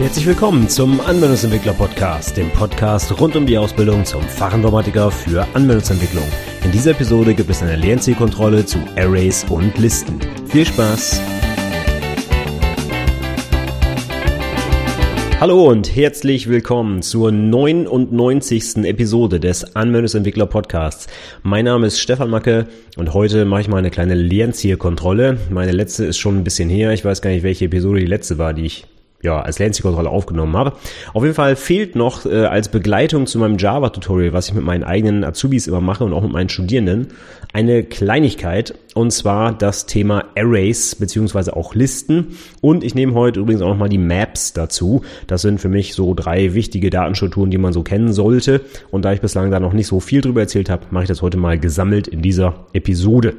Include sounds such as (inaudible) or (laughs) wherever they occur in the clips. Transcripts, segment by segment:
Herzlich willkommen zum Anwendungsentwickler Podcast, dem Podcast rund um die Ausbildung zum Fachinformatiker für Anwendungsentwicklung. In dieser Episode gibt es eine Lernzielkontrolle zu Arrays und Listen. Viel Spaß! Hallo und herzlich willkommen zur 99. Episode des Anwendungsentwickler Podcasts. Mein Name ist Stefan Macke und heute mache ich mal eine kleine Lernzielkontrolle. Meine letzte ist schon ein bisschen her. Ich weiß gar nicht, welche Episode die letzte war, die ich ja, als Latency-Kontrolle aufgenommen habe. Auf jeden Fall fehlt noch äh, als Begleitung zu meinem Java-Tutorial, was ich mit meinen eigenen Azubis immer mache und auch mit meinen Studierenden, eine Kleinigkeit und zwar das Thema Arrays beziehungsweise auch Listen und ich nehme heute übrigens auch nochmal die Maps dazu. Das sind für mich so drei wichtige Datenstrukturen, die man so kennen sollte und da ich bislang da noch nicht so viel drüber erzählt habe, mache ich das heute mal gesammelt in dieser Episode.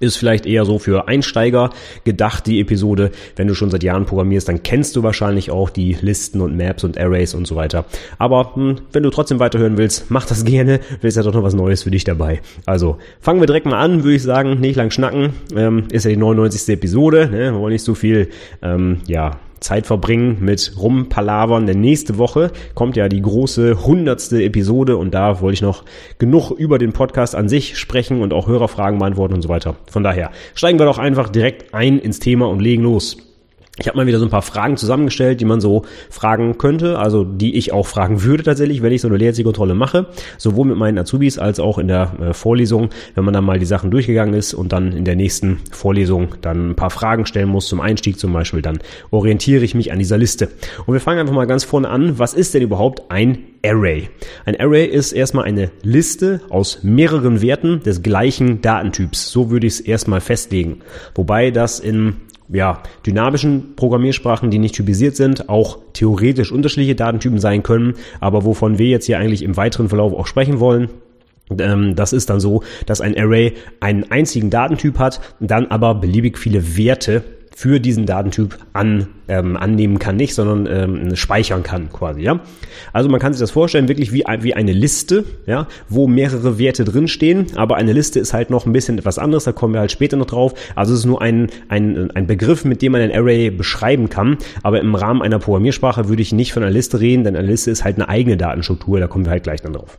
Ist vielleicht eher so für Einsteiger gedacht, die Episode. Wenn du schon seit Jahren programmierst, dann kennst du wahrscheinlich auch die Listen und Maps und Arrays und so weiter. Aber hm, wenn du trotzdem weiterhören willst, mach das (laughs) gerne. Willst ja doch noch was Neues für dich dabei. Also fangen wir direkt mal an, würde ich sagen. Nicht lang schnacken. Ähm, ist ja die 99. Episode. Ne? Wir wollen nicht so viel ähm, ja, Zeit verbringen mit Rumpalavern. Denn nächste Woche kommt ja die große hundertste Episode und da wollte ich noch genug über den Podcast an sich sprechen und auch Hörerfragen beantworten und so weiter. Von daher steigen wir doch einfach direkt ein ins Thema und legen los. Ich habe mal wieder so ein paar Fragen zusammengestellt, die man so fragen könnte, also die ich auch fragen würde tatsächlich, wenn ich so eine Lehrzielkontrolle mache, sowohl mit meinen Azubis als auch in der äh, Vorlesung, wenn man dann mal die Sachen durchgegangen ist und dann in der nächsten Vorlesung dann ein paar Fragen stellen muss zum Einstieg zum Beispiel, dann orientiere ich mich an dieser Liste. Und wir fangen einfach mal ganz vorne an. Was ist denn überhaupt ein Array? Ein Array ist erstmal eine Liste aus mehreren Werten des gleichen Datentyps. So würde ich es erstmal festlegen. Wobei das in ja, dynamischen Programmiersprachen, die nicht typisiert sind, auch theoretisch unterschiedliche Datentypen sein können, aber wovon wir jetzt hier eigentlich im weiteren Verlauf auch sprechen wollen, ähm, das ist dann so, dass ein Array einen einzigen Datentyp hat, dann aber beliebig viele Werte für diesen Datentyp an, ähm, annehmen kann, nicht, sondern ähm, speichern kann quasi, ja. Also man kann sich das vorstellen, wirklich wie, wie eine Liste, ja, wo mehrere Werte drinstehen, aber eine Liste ist halt noch ein bisschen etwas anderes, da kommen wir halt später noch drauf. Also es ist nur ein, ein, ein Begriff, mit dem man ein Array beschreiben kann, aber im Rahmen einer Programmiersprache würde ich nicht von einer Liste reden, denn eine Liste ist halt eine eigene Datenstruktur, da kommen wir halt gleich dann drauf.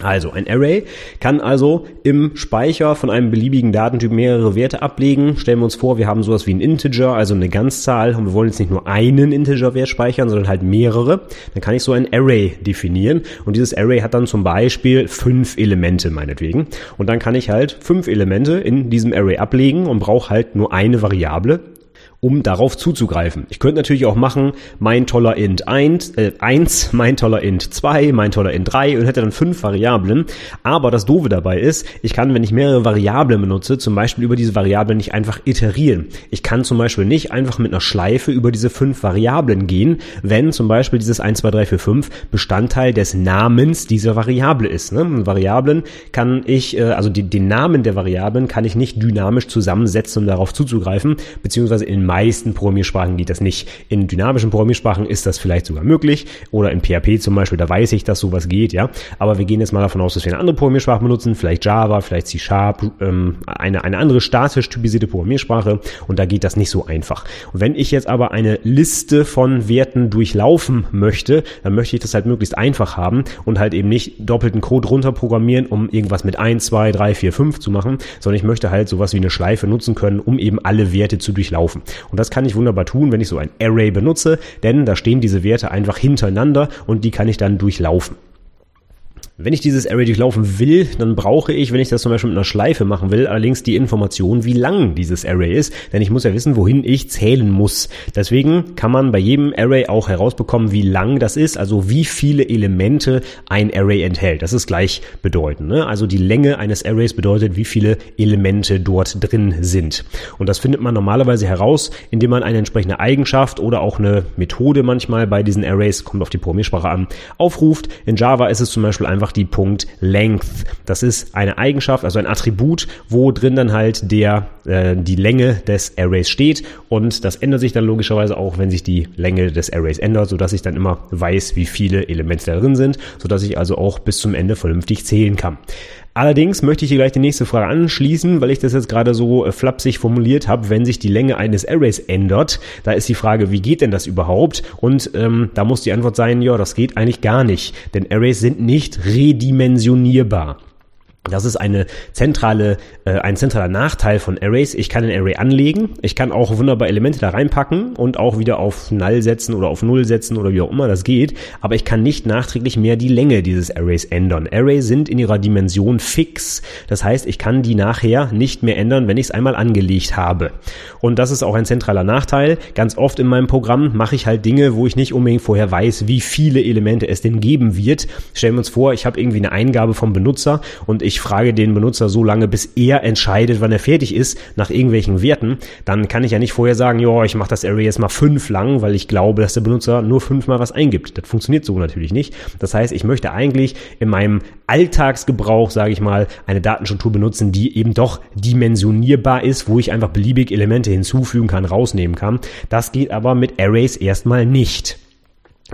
Also ein Array kann also im Speicher von einem beliebigen Datentyp mehrere Werte ablegen. Stellen wir uns vor, wir haben sowas wie ein Integer, also eine Ganzzahl und wir wollen jetzt nicht nur einen Integerwert speichern, sondern halt mehrere. Dann kann ich so ein Array definieren und dieses Array hat dann zum Beispiel fünf Elemente meinetwegen. Und dann kann ich halt fünf Elemente in diesem Array ablegen und brauche halt nur eine Variable um darauf zuzugreifen. Ich könnte natürlich auch machen, mein toller int 1, äh, 1, mein toller int 2, mein toller int 3 und hätte dann fünf Variablen. Aber das Doofe dabei ist, ich kann, wenn ich mehrere Variablen benutze, zum Beispiel über diese Variablen nicht einfach iterieren. Ich kann zum Beispiel nicht einfach mit einer Schleife über diese fünf Variablen gehen, wenn zum Beispiel dieses 1, 2, 3, 4, 5 Bestandteil des Namens dieser Variable ist. Ne? Variablen kann ich, äh, also die, den Namen der Variablen kann ich nicht dynamisch zusammensetzen, um darauf zuzugreifen, beziehungsweise in meisten Programmiersprachen geht das nicht. In dynamischen Programmiersprachen ist das vielleicht sogar möglich oder in PHP zum Beispiel, da weiß ich, dass sowas geht, ja. Aber wir gehen jetzt mal davon aus, dass wir eine andere Programmiersprache benutzen, vielleicht Java, vielleicht C Sharp, ähm, eine, eine andere statisch typisierte Programmiersprache und da geht das nicht so einfach. Und wenn ich jetzt aber eine Liste von Werten durchlaufen möchte, dann möchte ich das halt möglichst einfach haben und halt eben nicht doppelten Code runter programmieren, um irgendwas mit 1, 2, 3, 4, 5 zu machen, sondern ich möchte halt sowas wie eine Schleife nutzen können, um eben alle Werte zu durchlaufen. Und das kann ich wunderbar tun, wenn ich so ein Array benutze, denn da stehen diese Werte einfach hintereinander und die kann ich dann durchlaufen. Wenn ich dieses Array durchlaufen will, dann brauche ich, wenn ich das zum Beispiel mit einer Schleife machen will, allerdings die Information, wie lang dieses Array ist, denn ich muss ja wissen, wohin ich zählen muss. Deswegen kann man bei jedem Array auch herausbekommen, wie lang das ist, also wie viele Elemente ein Array enthält. Das ist gleichbedeutend. Ne? Also die Länge eines Arrays bedeutet, wie viele Elemente dort drin sind. Und das findet man normalerweise heraus, indem man eine entsprechende Eigenschaft oder auch eine Methode manchmal bei diesen Arrays, kommt auf die Programmiersprache an, aufruft. In Java ist es zum Beispiel einfach die Punkt Length. Das ist eine Eigenschaft, also ein Attribut, wo drin dann halt der äh, die Länge des Arrays steht und das ändert sich dann logischerweise auch, wenn sich die Länge des Arrays ändert, so dass ich dann immer weiß, wie viele Elemente da drin sind, so dass ich also auch bis zum Ende vernünftig zählen kann. Allerdings möchte ich hier gleich die nächste Frage anschließen, weil ich das jetzt gerade so äh, flapsig formuliert habe, wenn sich die Länge eines Arrays ändert. Da ist die Frage, wie geht denn das überhaupt? Und ähm, da muss die Antwort sein, ja, das geht eigentlich gar nicht, denn Arrays sind nicht redimensionierbar. Das ist eine zentrale, äh, ein zentraler Nachteil von Arrays. Ich kann ein Array anlegen, ich kann auch wunderbar Elemente da reinpacken und auch wieder auf Null setzen oder auf Null setzen oder wie auch immer das geht, aber ich kann nicht nachträglich mehr die Länge dieses Arrays ändern. Arrays sind in ihrer Dimension fix. Das heißt, ich kann die nachher nicht mehr ändern, wenn ich es einmal angelegt habe. Und das ist auch ein zentraler Nachteil. Ganz oft in meinem Programm mache ich halt Dinge, wo ich nicht unbedingt vorher weiß, wie viele Elemente es denn geben wird. Stellen wir uns vor, ich habe irgendwie eine Eingabe vom Benutzer und ich ich frage den Benutzer so lange, bis er entscheidet, wann er fertig ist, nach irgendwelchen Werten, dann kann ich ja nicht vorher sagen, ja, ich mache das Array jetzt mal fünf lang, weil ich glaube, dass der Benutzer nur fünfmal was eingibt. Das funktioniert so natürlich nicht. Das heißt, ich möchte eigentlich in meinem Alltagsgebrauch, sage ich mal, eine Datenstruktur benutzen, die eben doch dimensionierbar ist, wo ich einfach beliebig Elemente hinzufügen kann, rausnehmen kann. Das geht aber mit Arrays erstmal nicht.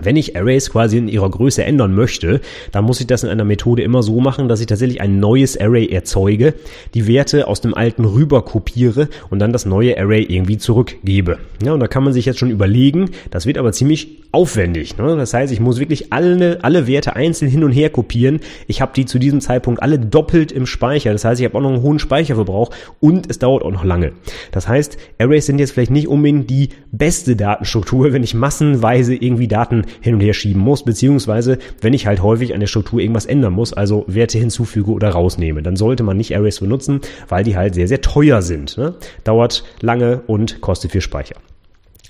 Wenn ich Arrays quasi in ihrer Größe ändern möchte, dann muss ich das in einer Methode immer so machen, dass ich tatsächlich ein neues Array erzeuge, die Werte aus dem alten rüber kopiere und dann das neue Array irgendwie zurückgebe. Ja, und da kann man sich jetzt schon überlegen, das wird aber ziemlich aufwendig. Ne? Das heißt, ich muss wirklich alle, alle Werte einzeln hin und her kopieren. Ich habe die zu diesem Zeitpunkt alle doppelt im Speicher. Das heißt, ich habe auch noch einen hohen Speicherverbrauch und es dauert auch noch lange. Das heißt, Arrays sind jetzt vielleicht nicht unbedingt die beste Datenstruktur, wenn ich massenweise irgendwie Daten hin und her schieben muss, beziehungsweise wenn ich halt häufig an der Struktur irgendwas ändern muss, also Werte hinzufüge oder rausnehme, dann sollte man nicht Arrays benutzen, weil die halt sehr, sehr teuer sind. Ne? Dauert lange und kostet viel Speicher.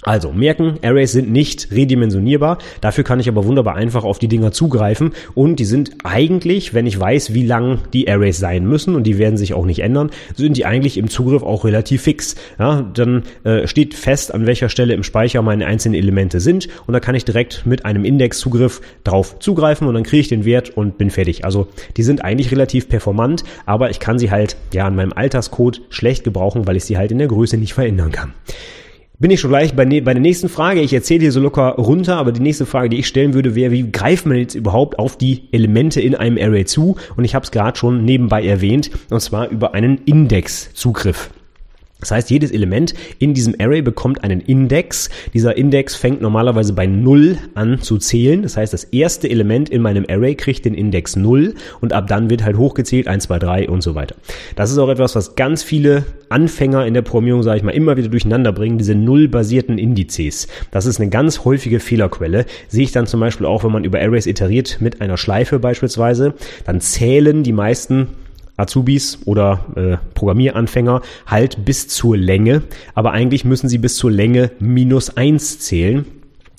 Also merken, Arrays sind nicht redimensionierbar, dafür kann ich aber wunderbar einfach auf die Dinger zugreifen und die sind eigentlich, wenn ich weiß, wie lang die Arrays sein müssen und die werden sich auch nicht ändern, sind die eigentlich im Zugriff auch relativ fix. Ja, dann äh, steht fest, an welcher Stelle im Speicher meine einzelnen Elemente sind und da kann ich direkt mit einem Indexzugriff drauf zugreifen und dann kriege ich den Wert und bin fertig. Also die sind eigentlich relativ performant, aber ich kann sie halt ja an meinem Alterscode schlecht gebrauchen, weil ich sie halt in der Größe nicht verändern kann bin ich schon gleich bei, ne, bei der nächsten Frage. Ich erzähle hier so locker runter, aber die nächste Frage, die ich stellen würde, wäre, wie greift man jetzt überhaupt auf die Elemente in einem Array zu? Und ich habe es gerade schon nebenbei erwähnt, und zwar über einen Indexzugriff. Das heißt, jedes Element in diesem Array bekommt einen Index. Dieser Index fängt normalerweise bei 0 an zu zählen. Das heißt, das erste Element in meinem Array kriegt den Index 0 und ab dann wird halt hochgezählt 1, 2, 3 und so weiter. Das ist auch etwas, was ganz viele Anfänger in der Programmierung, sage ich mal, immer wieder durcheinander bringen, diese nullbasierten Indizes. Das ist eine ganz häufige Fehlerquelle. Sehe ich dann zum Beispiel auch, wenn man über Arrays iteriert mit einer Schleife beispielsweise, dann zählen die meisten Azubis oder äh, Programmieranfänger halt bis zur Länge, aber eigentlich müssen sie bis zur Länge minus eins zählen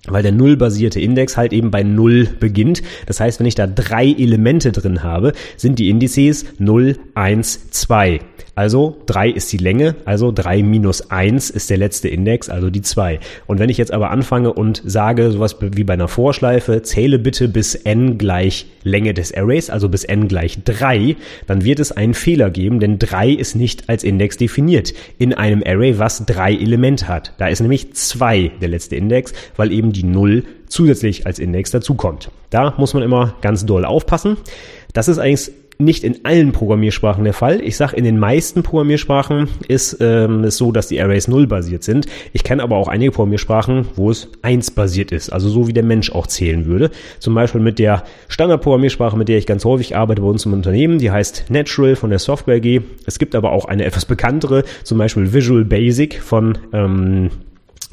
weil der nullbasierte Index halt eben bei null beginnt. Das heißt, wenn ich da drei Elemente drin habe, sind die Indizes 0, 1, 2. Also 3 ist die Länge, also 3 minus 1 ist der letzte Index, also die 2. Und wenn ich jetzt aber anfange und sage, sowas wie bei einer Vorschleife, zähle bitte bis n gleich Länge des Arrays, also bis n gleich 3, dann wird es einen Fehler geben, denn 3 ist nicht als Index definiert in einem Array, was drei Elemente hat. Da ist nämlich 2 der letzte Index, weil eben die 0 zusätzlich als Index dazukommt. Da muss man immer ganz doll aufpassen. Das ist eigentlich nicht in allen Programmiersprachen der Fall. Ich sage, in den meisten Programmiersprachen ist ähm, es so, dass die Arrays null basiert sind. Ich kenne aber auch einige Programmiersprachen, wo es eins basiert ist, also so wie der Mensch auch zählen würde. Zum Beispiel mit der Standardprogrammiersprache, mit der ich ganz häufig arbeite bei uns im Unternehmen, die heißt Natural von der Software AG. Es gibt aber auch eine etwas bekanntere, zum Beispiel Visual Basic von ähm,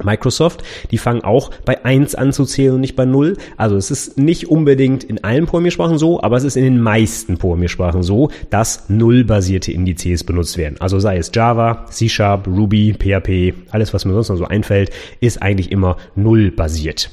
Microsoft, die fangen auch bei eins an zu zählen und nicht bei null. Also es ist nicht unbedingt in allen Programmiersprachen so, aber es ist in den meisten Programmiersprachen so, dass nullbasierte Indizes benutzt werden. Also sei es Java, C Sharp, Ruby, PHP, alles was mir sonst noch so einfällt, ist eigentlich immer nullbasiert.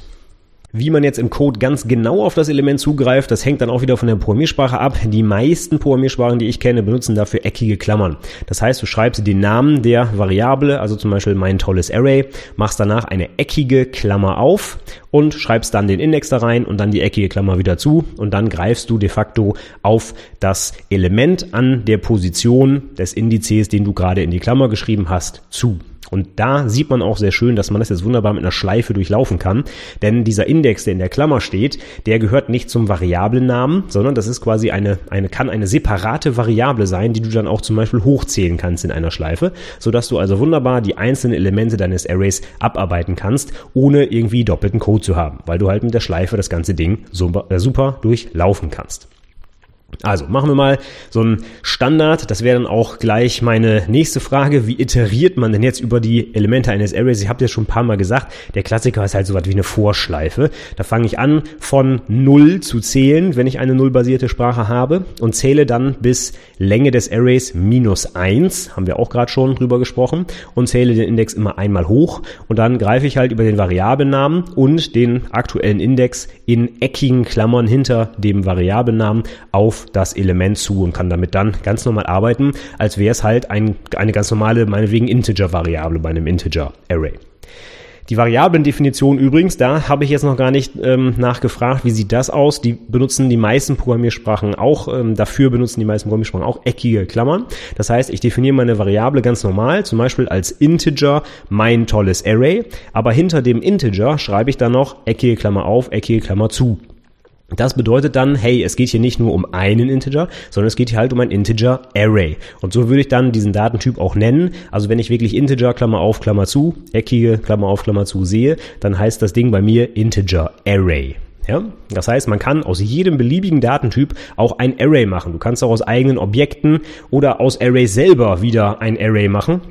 Wie man jetzt im Code ganz genau auf das Element zugreift, das hängt dann auch wieder von der Programmiersprache ab. Die meisten Programmiersprachen, die ich kenne, benutzen dafür eckige Klammern. Das heißt, du schreibst den Namen der Variable, also zum Beispiel mein tolles Array, machst danach eine eckige Klammer auf und schreibst dann den Index da rein und dann die eckige Klammer wieder zu und dann greifst du de facto auf das Element an der Position des Indizes, den du gerade in die Klammer geschrieben hast, zu. Und da sieht man auch sehr schön, dass man das jetzt wunderbar mit einer Schleife durchlaufen kann. Denn dieser Index, der in der Klammer steht, der gehört nicht zum Variablennamen, sondern das ist quasi eine, eine, kann eine separate Variable sein, die du dann auch zum Beispiel hochzählen kannst in einer Schleife, sodass du also wunderbar die einzelnen Elemente deines Arrays abarbeiten kannst, ohne irgendwie doppelten Code zu haben, weil du halt mit der Schleife das ganze Ding super, äh, super durchlaufen kannst. Also machen wir mal so einen Standard. Das wäre dann auch gleich meine nächste Frage. Wie iteriert man denn jetzt über die Elemente eines Arrays? Ich habe ja schon ein paar Mal gesagt, der Klassiker ist halt so was wie eine Vorschleife. Da fange ich an von 0 zu zählen, wenn ich eine nullbasierte Sprache habe und zähle dann bis Länge des Arrays minus 1, haben wir auch gerade schon drüber gesprochen, und zähle den Index immer einmal hoch und dann greife ich halt über den Variablennamen und den aktuellen Index in eckigen Klammern hinter dem Variablennamen auf das Element zu und kann damit dann ganz normal arbeiten, als wäre es halt ein, eine ganz normale, meinetwegen Integer-Variable bei einem Integer-Array. Die Variablen-Definition übrigens, da habe ich jetzt noch gar nicht ähm, nachgefragt, wie sieht das aus? Die benutzen die meisten Programmiersprachen auch, ähm, dafür benutzen die meisten Programmiersprachen auch eckige Klammern. Das heißt, ich definiere meine Variable ganz normal, zum Beispiel als Integer mein tolles Array, aber hinter dem Integer schreibe ich dann noch eckige Klammer auf, eckige Klammer zu. Das bedeutet dann, hey, es geht hier nicht nur um einen Integer, sondern es geht hier halt um ein Integer Array. Und so würde ich dann diesen Datentyp auch nennen. Also wenn ich wirklich Integer, Klammer auf, Klammer zu, eckige, Klammer auf, Klammer zu sehe, dann heißt das Ding bei mir Integer Array. Ja? Das heißt, man kann aus jedem beliebigen Datentyp auch ein Array machen. Du kannst auch aus eigenen Objekten oder aus Array selber wieder ein Array machen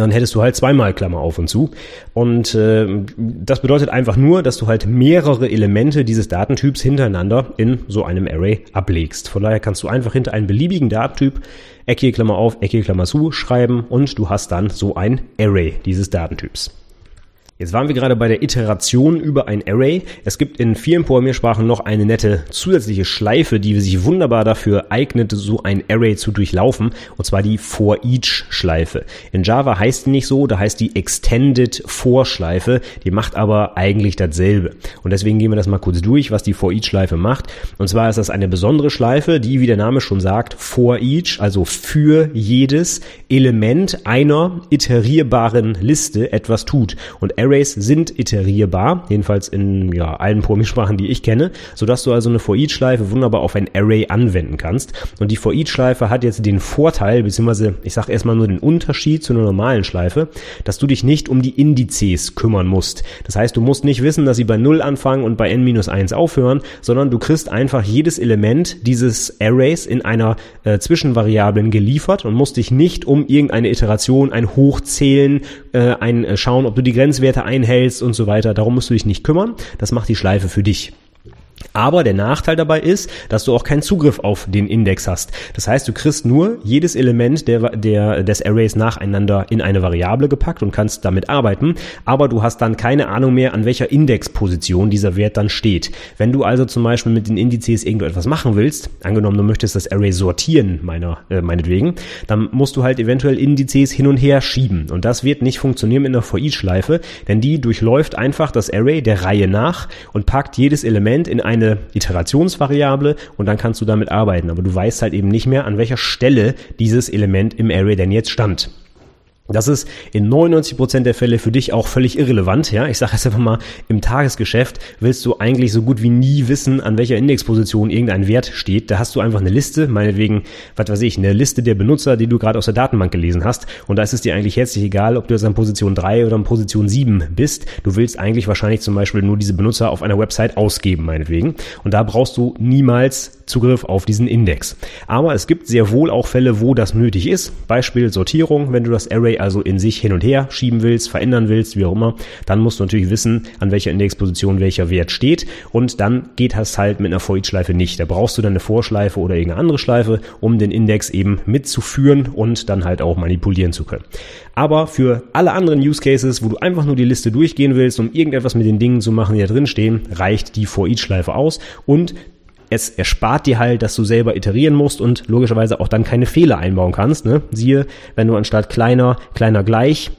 dann hättest du halt zweimal Klammer auf und zu. Und äh, das bedeutet einfach nur, dass du halt mehrere Elemente dieses Datentyps hintereinander in so einem Array ablegst. Von daher kannst du einfach hinter einen beliebigen Datentyp eckige Klammer auf, eckige Klammer zu schreiben und du hast dann so ein Array dieses Datentyps. Jetzt waren wir gerade bei der Iteration über ein Array. Es gibt in vielen Programmiersprachen noch eine nette zusätzliche Schleife, die sich wunderbar dafür eignet, so ein Array zu durchlaufen, und zwar die For-Each-Schleife. In Java heißt die nicht so, da heißt die Extended For-Schleife, die macht aber eigentlich dasselbe. Und deswegen gehen wir das mal kurz durch, was die For-Each-Schleife macht. Und zwar ist das eine besondere Schleife, die, wie der Name schon sagt, For-Each, also für jedes Element einer iterierbaren Liste etwas tut. Und Array Arrays sind iterierbar, jedenfalls in ja, allen Programmiersprachen, die ich kenne, sodass du also eine For-Each-Schleife wunderbar auf ein Array anwenden kannst. Und die For-Each-Schleife hat jetzt den Vorteil, beziehungsweise ich sage erstmal nur den Unterschied zu einer normalen Schleife, dass du dich nicht um die Indizes kümmern musst. Das heißt, du musst nicht wissen, dass sie bei 0 anfangen und bei n-1 aufhören, sondern du kriegst einfach jedes Element dieses Arrays in einer äh, Zwischenvariablen geliefert und musst dich nicht um irgendeine Iteration, ein Hochzählen, äh, ein äh, Schauen, ob du die Grenzwerte einhältst und so weiter. Darum musst du dich nicht kümmern. Das macht die Schleife für dich. Aber der Nachteil dabei ist, dass du auch keinen Zugriff auf den Index hast. Das heißt, du kriegst nur jedes Element der, der, des Arrays nacheinander in eine Variable gepackt und kannst damit arbeiten, aber du hast dann keine Ahnung mehr, an welcher Indexposition dieser Wert dann steht. Wenn du also zum Beispiel mit den Indizes irgendetwas machen willst, angenommen du möchtest das Array sortieren, meiner, äh, meinetwegen, dann musst du halt eventuell Indizes hin und her schieben. Und das wird nicht funktionieren in der For-Each-Schleife, denn die durchläuft einfach das Array der Reihe nach und packt jedes Element in eine eine Iterationsvariable und dann kannst du damit arbeiten. Aber du weißt halt eben nicht mehr, an welcher Stelle dieses Element im Array denn jetzt stand. Das ist in 99% der Fälle für dich auch völlig irrelevant. Ja, ich sage jetzt einfach mal, im Tagesgeschäft willst du eigentlich so gut wie nie wissen, an welcher Indexposition irgendein Wert steht. Da hast du einfach eine Liste, meinetwegen, was weiß ich, eine Liste der Benutzer, die du gerade aus der Datenbank gelesen hast. Und da ist es dir eigentlich herzlich egal, ob du jetzt an Position 3 oder an Position 7 bist. Du willst eigentlich wahrscheinlich zum Beispiel nur diese Benutzer auf einer Website ausgeben, meinetwegen. Und da brauchst du niemals Zugriff auf diesen Index. Aber es gibt sehr wohl auch Fälle, wo das nötig ist. Beispiel Sortierung, wenn du das Array also in sich hin und her schieben willst, verändern willst, wie auch immer, dann musst du natürlich wissen, an welcher Indexposition welcher Wert steht. Und dann geht das halt mit einer For-Each-Schleife nicht. Da brauchst du dann eine Vorschleife oder irgendeine andere Schleife, um den Index eben mitzuführen und dann halt auch manipulieren zu können. Aber für alle anderen Use Cases, wo du einfach nur die Liste durchgehen willst, um irgendetwas mit den Dingen zu machen, die da drin stehen, reicht die For-Each-Schleife aus und es erspart dir halt, dass du selber iterieren musst und logischerweise auch dann keine Fehler einbauen kannst. Ne? Siehe, wenn du anstatt kleiner, kleiner gleich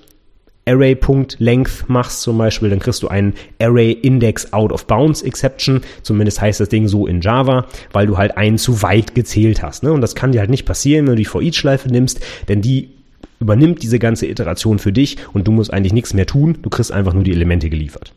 Array.length machst zum Beispiel, dann kriegst du einen Array Index Out of Bounds Exception. Zumindest heißt das Ding so in Java, weil du halt einen zu weit gezählt hast. Ne? Und das kann dir halt nicht passieren, wenn du die For Each Schleife nimmst, denn die übernimmt diese ganze Iteration für dich und du musst eigentlich nichts mehr tun. Du kriegst einfach nur die Elemente geliefert.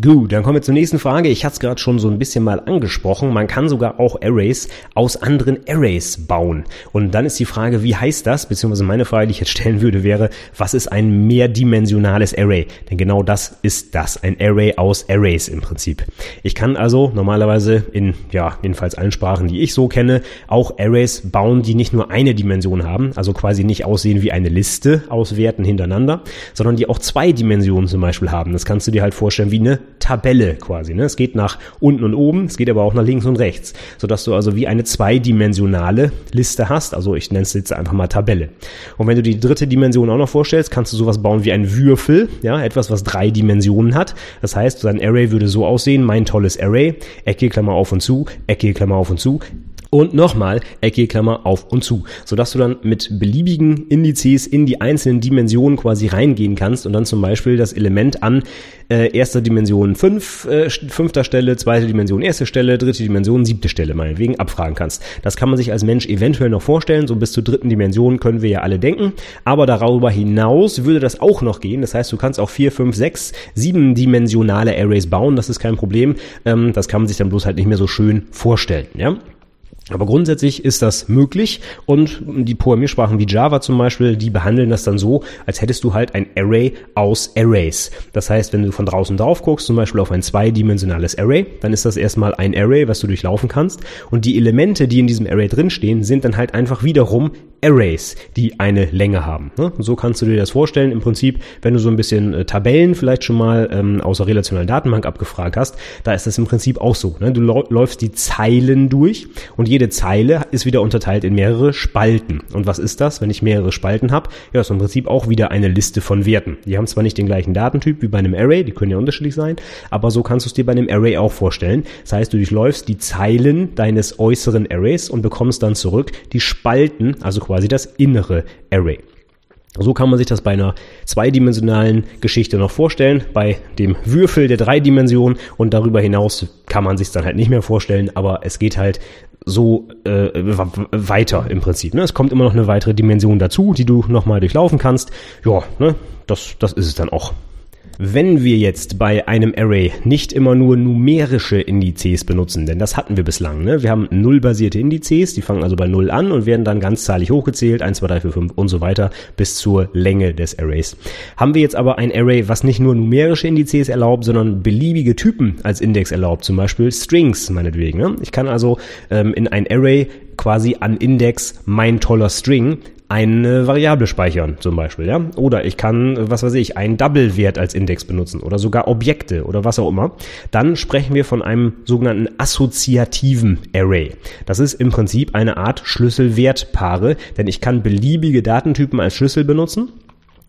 Gut, dann kommen wir zur nächsten Frage. Ich hatte es gerade schon so ein bisschen mal angesprochen. Man kann sogar auch Arrays aus anderen Arrays bauen. Und dann ist die Frage, wie heißt das? Beziehungsweise meine Frage, die ich jetzt stellen würde, wäre, was ist ein mehrdimensionales Array? Denn genau das ist das, ein Array aus Arrays im Prinzip. Ich kann also normalerweise in, ja, jedenfalls allen Sprachen, die ich so kenne, auch Arrays bauen, die nicht nur eine Dimension haben, also quasi nicht aussehen wie eine Liste aus Werten hintereinander, sondern die auch zwei Dimensionen zum Beispiel haben. Das kannst du dir halt vorstellen wie eine Tabelle quasi. Ne? Es geht nach unten und oben, es geht aber auch nach links und rechts, sodass du also wie eine zweidimensionale Liste hast. Also ich nenne es jetzt einfach mal Tabelle. Und wenn du die dritte Dimension auch noch vorstellst, kannst du sowas bauen wie ein Würfel, ja, etwas, was drei Dimensionen hat. Das heißt, dein Array würde so aussehen, mein tolles Array, Ecke, Klammer auf und zu, Ecke, Klammer auf und zu, und nochmal eckige Klammer auf und zu, sodass du dann mit beliebigen Indizes in die einzelnen Dimensionen quasi reingehen kannst und dann zum Beispiel das Element an äh, erster Dimension fünf, äh, fünfter Stelle, zweite Dimension erste Stelle, dritte Dimension siebte Stelle meinetwegen abfragen kannst. Das kann man sich als Mensch eventuell noch vorstellen, so bis zur dritten Dimension können wir ja alle denken, aber darüber hinaus würde das auch noch gehen. Das heißt, du kannst auch vier, fünf, sechs, sieben dimensionale Arrays bauen, das ist kein Problem. Ähm, das kann man sich dann bloß halt nicht mehr so schön vorstellen, ja. Aber grundsätzlich ist das möglich und die Programmiersprachen wie Java zum Beispiel, die behandeln das dann so, als hättest du halt ein Array aus Arrays. Das heißt, wenn du von draußen drauf guckst, zum Beispiel auf ein zweidimensionales Array, dann ist das erstmal ein Array, was du durchlaufen kannst und die Elemente, die in diesem Array drinstehen, sind dann halt einfach wiederum Arrays, die eine Länge haben. Ne? So kannst du dir das vorstellen. Im Prinzip, wenn du so ein bisschen äh, Tabellen vielleicht schon mal ähm, aus der relationalen Datenbank abgefragt hast, da ist das im Prinzip auch so. Ne? Du läufst die Zeilen durch und jede Zeile ist wieder unterteilt in mehrere Spalten. Und was ist das, wenn ich mehrere Spalten habe? Ja, ist im Prinzip auch wieder eine Liste von Werten. Die haben zwar nicht den gleichen Datentyp wie bei einem Array, die können ja unterschiedlich sein, aber so kannst du es dir bei einem Array auch vorstellen. Das heißt, du durchläufst die Zeilen deines äußeren Arrays und bekommst dann zurück die Spalten, also quasi das innere Array. So kann man sich das bei einer zweidimensionalen Geschichte noch vorstellen, bei dem Würfel der drei Dimensionen und darüber hinaus kann man sich dann halt nicht mehr vorstellen, aber es geht halt so äh, weiter im Prinzip. Ne? Es kommt immer noch eine weitere Dimension dazu, die du nochmal durchlaufen kannst. Ja, ne? das, das ist es dann auch. Wenn wir jetzt bei einem Array nicht immer nur numerische Indizes benutzen, denn das hatten wir bislang, ne? wir haben nullbasierte Indizes, die fangen also bei null an und werden dann ganzzahlig hochgezählt, 1, 2, 3, 4, 5 und so weiter bis zur Länge des Arrays. Haben wir jetzt aber ein Array, was nicht nur numerische Indizes erlaubt, sondern beliebige Typen als Index erlaubt, zum Beispiel Strings meinetwegen. Ne? Ich kann also ähm, in ein Array quasi an Index mein toller String eine Variable speichern zum Beispiel, ja. Oder ich kann, was weiß ich, einen Double-Wert als Index benutzen oder sogar Objekte oder was auch immer. Dann sprechen wir von einem sogenannten assoziativen Array. Das ist im Prinzip eine Art Schlüssel-Wert-Paare, denn ich kann beliebige Datentypen als Schlüssel benutzen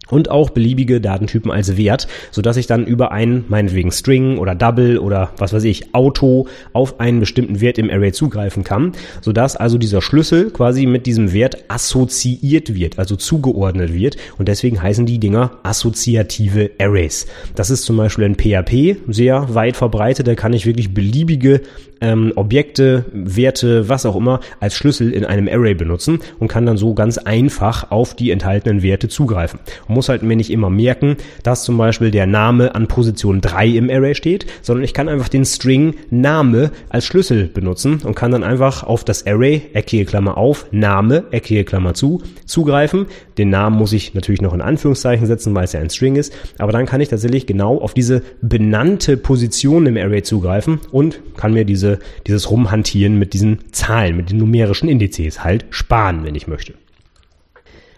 und auch beliebige Datentypen als Wert, so ich dann über einen, meinetwegen String oder Double oder was weiß ich, Auto auf einen bestimmten Wert im Array zugreifen kann, so also dieser Schlüssel quasi mit diesem Wert assoziiert wird, also zugeordnet wird und deswegen heißen die Dinger assoziative Arrays. Das ist zum Beispiel in PHP sehr weit verbreitet, da kann ich wirklich beliebige ähm, Objekte, Werte, was auch immer als Schlüssel in einem Array benutzen und kann dann so ganz einfach auf die enthaltenen Werte zugreifen. Man muss halt mir nicht immer merken, dass zum Beispiel der Name an Position 3 im Array steht, sondern ich kann einfach den String Name als Schlüssel benutzen und kann dann einfach auf das Array, eckige Klammer auf, Name, eckige Klammer zu, zugreifen. Den Namen muss ich natürlich noch in Anführungszeichen setzen, weil es ja ein String ist, aber dann kann ich tatsächlich genau auf diese benannte Position im Array zugreifen und kann mir diese diese, dieses Rumhantieren mit diesen Zahlen, mit den numerischen Indizes halt sparen, wenn ich möchte.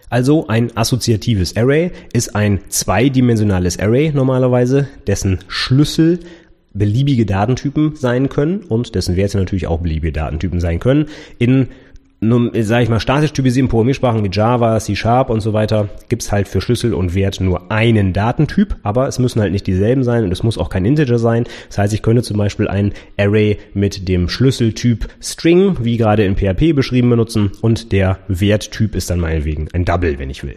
Also ein assoziatives Array ist ein zweidimensionales Array normalerweise, dessen Schlüssel beliebige Datentypen sein können und dessen Werte natürlich auch beliebige Datentypen sein können in sage ich mal, statisch typisierten Programmiersprachen wie Java, C Sharp und so weiter gibt's halt für Schlüssel und Wert nur einen Datentyp, aber es müssen halt nicht dieselben sein und es muss auch kein Integer sein. Das heißt, ich könnte zum Beispiel ein Array mit dem Schlüsseltyp String, wie gerade in PHP beschrieben, benutzen und der Werttyp ist dann meinetwegen ein Double, wenn ich will.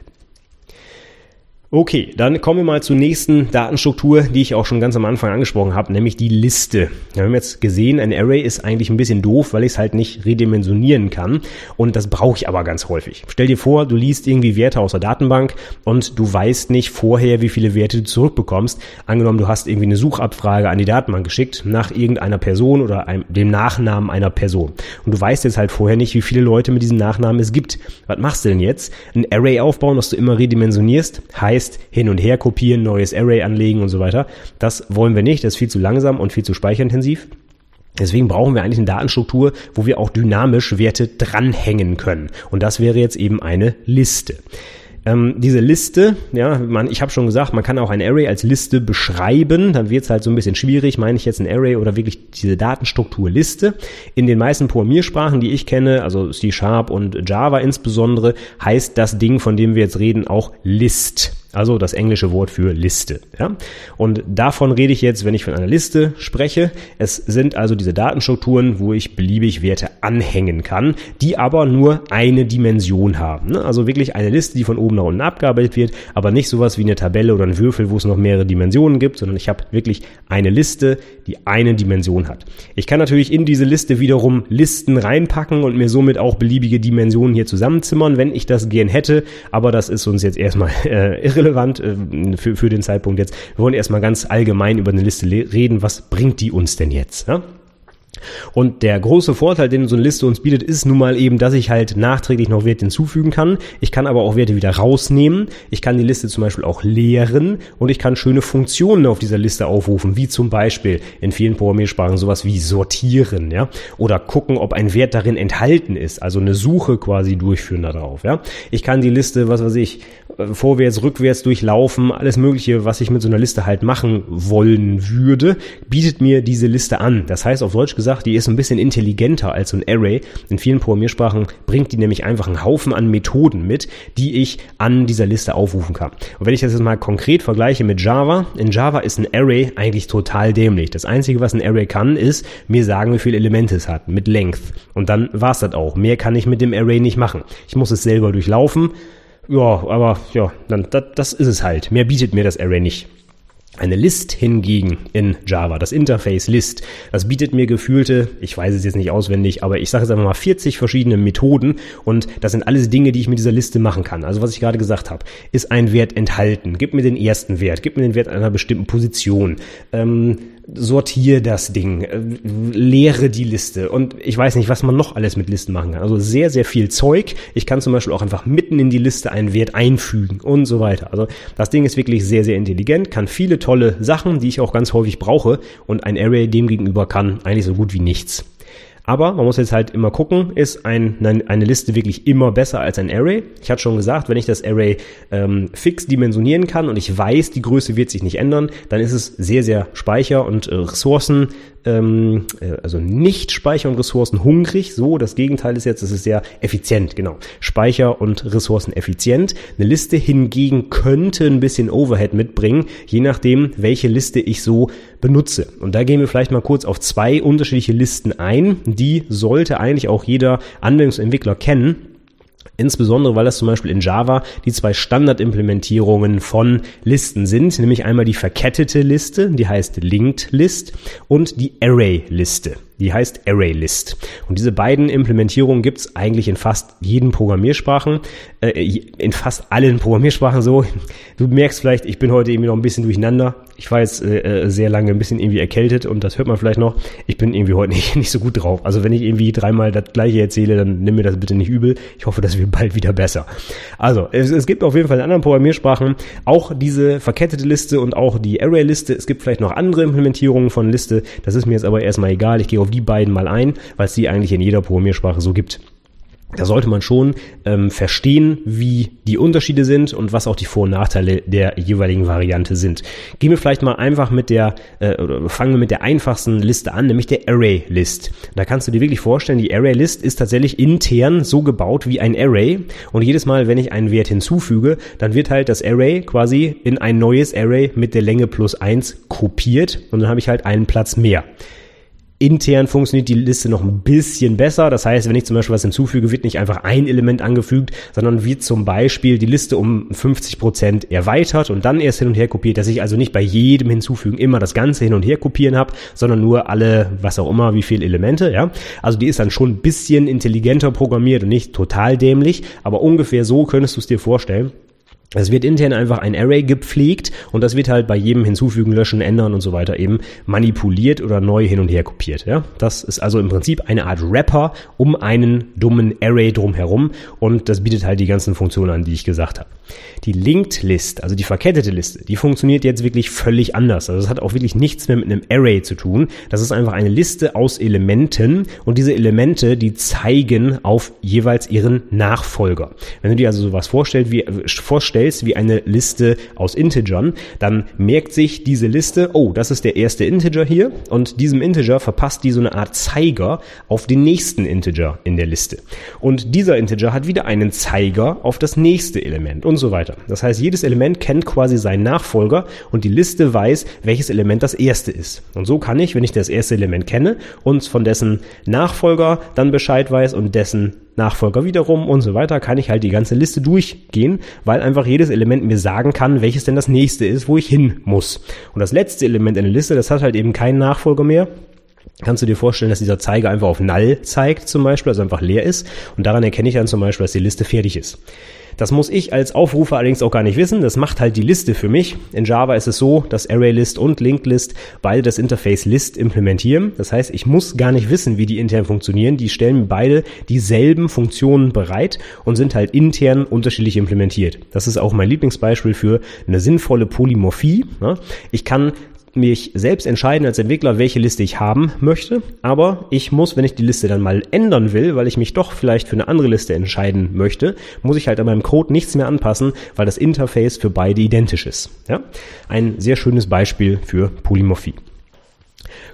Okay, dann kommen wir mal zur nächsten Datenstruktur, die ich auch schon ganz am Anfang angesprochen habe, nämlich die Liste. Wir haben jetzt gesehen, ein Array ist eigentlich ein bisschen doof, weil ich es halt nicht redimensionieren kann und das brauche ich aber ganz häufig. Stell dir vor, du liest irgendwie Werte aus der Datenbank und du weißt nicht vorher, wie viele Werte du zurückbekommst. Angenommen, du hast irgendwie eine Suchabfrage an die Datenbank geschickt nach irgendeiner Person oder einem, dem Nachnamen einer Person und du weißt jetzt halt vorher nicht, wie viele Leute mit diesem Nachnamen es gibt. Was machst du denn jetzt? Ein Array aufbauen, das du immer redimensionierst, heißt heißt hin und her kopieren, neues Array anlegen und so weiter. Das wollen wir nicht, das ist viel zu langsam und viel zu speicherintensiv. Deswegen brauchen wir eigentlich eine Datenstruktur, wo wir auch dynamisch Werte dranhängen können. Und das wäre jetzt eben eine Liste. Ähm, diese Liste, ja, man, ich habe schon gesagt, man kann auch ein Array als Liste beschreiben, dann wird es halt so ein bisschen schwierig, meine ich jetzt ein Array oder wirklich diese Datenstruktur Liste. In den meisten Programmiersprachen, die ich kenne, also C Sharp und Java insbesondere, heißt das Ding, von dem wir jetzt reden, auch List. Also das englische Wort für Liste. Ja? Und davon rede ich jetzt, wenn ich von einer Liste spreche. Es sind also diese Datenstrukturen, wo ich beliebig Werte anhängen kann, die aber nur eine Dimension haben. Ne? Also wirklich eine Liste, die von oben nach unten abgearbeitet wird, aber nicht sowas wie eine Tabelle oder ein Würfel, wo es noch mehrere Dimensionen gibt, sondern ich habe wirklich eine Liste, die eine Dimension hat. Ich kann natürlich in diese Liste wiederum Listen reinpacken und mir somit auch beliebige Dimensionen hier zusammenzimmern, wenn ich das gern hätte, aber das ist uns jetzt erstmal äh, irrelevant irrelevant äh, für, für den Zeitpunkt jetzt. Wir wollen erstmal ganz allgemein über eine Liste reden. Was bringt die uns denn jetzt? Ja? Und der große Vorteil, den so eine Liste uns bietet, ist nun mal eben, dass ich halt nachträglich noch Werte hinzufügen kann. Ich kann aber auch Werte wieder rausnehmen. Ich kann die Liste zum Beispiel auch leeren und ich kann schöne Funktionen auf dieser Liste aufrufen, wie zum Beispiel in vielen Programmiersprachen sowas wie sortieren, ja, oder gucken, ob ein Wert darin enthalten ist, also eine Suche quasi durchführen darauf, ja. Ich kann die Liste, was weiß ich, vorwärts, rückwärts durchlaufen, alles Mögliche, was ich mit so einer Liste halt machen wollen würde, bietet mir diese Liste an. Das heißt auf Deutsch gesagt, die ist ein bisschen intelligenter als so ein Array. In vielen Programmiersprachen bringt die nämlich einfach einen Haufen an Methoden mit, die ich an dieser Liste aufrufen kann. Und wenn ich das jetzt mal konkret vergleiche mit Java, in Java ist ein Array eigentlich total dämlich. Das Einzige, was ein Array kann, ist mir sagen, wie viele Elemente es hat, mit Length. Und dann war's das auch. Mehr kann ich mit dem Array nicht machen. Ich muss es selber durchlaufen ja, aber ja, dann das, das ist es halt. Mehr bietet mir das Array nicht. Eine List hingegen in Java, das Interface List, das bietet mir gefühlte, ich weiß es jetzt nicht auswendig, aber ich sage jetzt einfach mal 40 verschiedene Methoden und das sind alles Dinge, die ich mit dieser Liste machen kann. Also was ich gerade gesagt habe, ist ein Wert enthalten. Gib mir den ersten Wert, gib mir den Wert einer bestimmten Position. Ähm, sortiere das Ding, äh, leere die Liste und ich weiß nicht, was man noch alles mit Listen machen kann. Also sehr, sehr viel Zeug. Ich kann zum Beispiel auch einfach mitten in die Liste einen Wert einfügen und so weiter. Also das Ding ist wirklich sehr, sehr intelligent, kann viele tolle Sachen, die ich auch ganz häufig brauche und ein Array demgegenüber kann eigentlich so gut wie nichts. Aber man muss jetzt halt immer gucken, ist ein, eine Liste wirklich immer besser als ein Array? Ich hatte schon gesagt, wenn ich das Array ähm, fix dimensionieren kann und ich weiß, die Größe wird sich nicht ändern, dann ist es sehr, sehr speicher- und äh, Ressourcen ähm, äh, also nicht Speicher und Ressourcen hungrig. So, das Gegenteil ist jetzt, es ist sehr effizient, genau. Speicher und Ressourcen effizient. Eine Liste hingegen könnte ein bisschen Overhead mitbringen, je nachdem, welche Liste ich so benutze. Und da gehen wir vielleicht mal kurz auf zwei unterschiedliche Listen ein. Die sollte eigentlich auch jeder Anwendungsentwickler kennen. Insbesondere, weil das zum Beispiel in Java die zwei Standardimplementierungen von Listen sind, nämlich einmal die verkettete Liste, die heißt Linked List und die Array Liste. Die heißt ArrayList. Und diese beiden Implementierungen gibt's eigentlich in fast jeden Programmiersprachen, äh, in fast allen Programmiersprachen so. Du merkst vielleicht, ich bin heute irgendwie noch ein bisschen durcheinander. Ich war jetzt äh, äh, sehr lange ein bisschen irgendwie erkältet und das hört man vielleicht noch. Ich bin irgendwie heute (laughs) nicht, nicht so gut drauf. Also wenn ich irgendwie dreimal das gleiche erzähle, dann nimm mir das bitte nicht übel. Ich hoffe, das wird bald wieder besser. Also, es, es gibt auf jeden Fall in anderen Programmiersprachen auch diese verkettete Liste und auch die Array-Liste. Es gibt vielleicht noch andere Implementierungen von Liste. Das ist mir jetzt aber erstmal egal. Ich gehe auf die beiden mal ein, weil es die eigentlich in jeder Programmiersprache so gibt. Da sollte man schon ähm, verstehen, wie die Unterschiede sind und was auch die Vor- und Nachteile der jeweiligen Variante sind. Gehen wir vielleicht mal einfach mit der, äh, oder fangen wir mit der einfachsten Liste an, nämlich der Array-List. Da kannst du dir wirklich vorstellen, die Array-List ist tatsächlich intern so gebaut wie ein Array und jedes Mal, wenn ich einen Wert hinzufüge, dann wird halt das Array quasi in ein neues Array mit der Länge plus eins kopiert und dann habe ich halt einen Platz mehr. Intern funktioniert die Liste noch ein bisschen besser. Das heißt, wenn ich zum Beispiel was hinzufüge, wird nicht einfach ein Element angefügt, sondern wird zum Beispiel die Liste um 50 Prozent erweitert und dann erst hin und her kopiert, dass ich also nicht bei jedem Hinzufügen immer das Ganze hin und her kopieren habe, sondern nur alle, was auch immer, wie viele Elemente, ja. Also die ist dann schon ein bisschen intelligenter programmiert und nicht total dämlich, aber ungefähr so könntest du es dir vorstellen. Es wird intern einfach ein Array gepflegt und das wird halt bei jedem Hinzufügen, Löschen, Ändern und so weiter eben manipuliert oder neu hin und her kopiert. Ja? Das ist also im Prinzip eine Art Wrapper um einen dummen Array drumherum und das bietet halt die ganzen Funktionen an, die ich gesagt habe. Die Linked List, also die verkettete Liste, die funktioniert jetzt wirklich völlig anders. Also das hat auch wirklich nichts mehr mit einem Array zu tun. Das ist einfach eine Liste aus Elementen und diese Elemente, die zeigen auf jeweils ihren Nachfolger. Wenn du dir also sowas vorstellst wie, vorstellst wie eine Liste aus Integern, dann merkt sich diese Liste, oh, das ist der erste Integer hier und diesem Integer verpasst die so eine Art Zeiger auf den nächsten Integer in der Liste. Und dieser Integer hat wieder einen Zeiger auf das nächste Element und so weiter. Das heißt, jedes Element kennt quasi seinen Nachfolger und die Liste weiß, welches Element das erste ist. Und so kann ich, wenn ich das erste Element kenne und von dessen Nachfolger dann Bescheid weiß und dessen Nachfolger wiederum und so weiter, kann ich halt die ganze Liste durchgehen, weil einfach jedes Element mir sagen kann, welches denn das nächste ist, wo ich hin muss. Und das letzte Element in der Liste, das hat halt eben keinen Nachfolger mehr kannst du dir vorstellen, dass dieser Zeiger einfach auf Null zeigt zum Beispiel, also einfach leer ist. Und daran erkenne ich dann zum Beispiel, dass die Liste fertig ist. Das muss ich als Aufrufer allerdings auch gar nicht wissen. Das macht halt die Liste für mich. In Java ist es so, dass ArrayList und LinkedList beide das Interface List implementieren. Das heißt, ich muss gar nicht wissen, wie die intern funktionieren. Die stellen beide dieselben Funktionen bereit und sind halt intern unterschiedlich implementiert. Das ist auch mein Lieblingsbeispiel für eine sinnvolle Polymorphie. Ich kann mich selbst entscheiden als Entwickler, welche Liste ich haben möchte. Aber ich muss, wenn ich die Liste dann mal ändern will, weil ich mich doch vielleicht für eine andere Liste entscheiden möchte, muss ich halt an meinem Code nichts mehr anpassen, weil das Interface für beide identisch ist. Ja? Ein sehr schönes Beispiel für Polymorphie.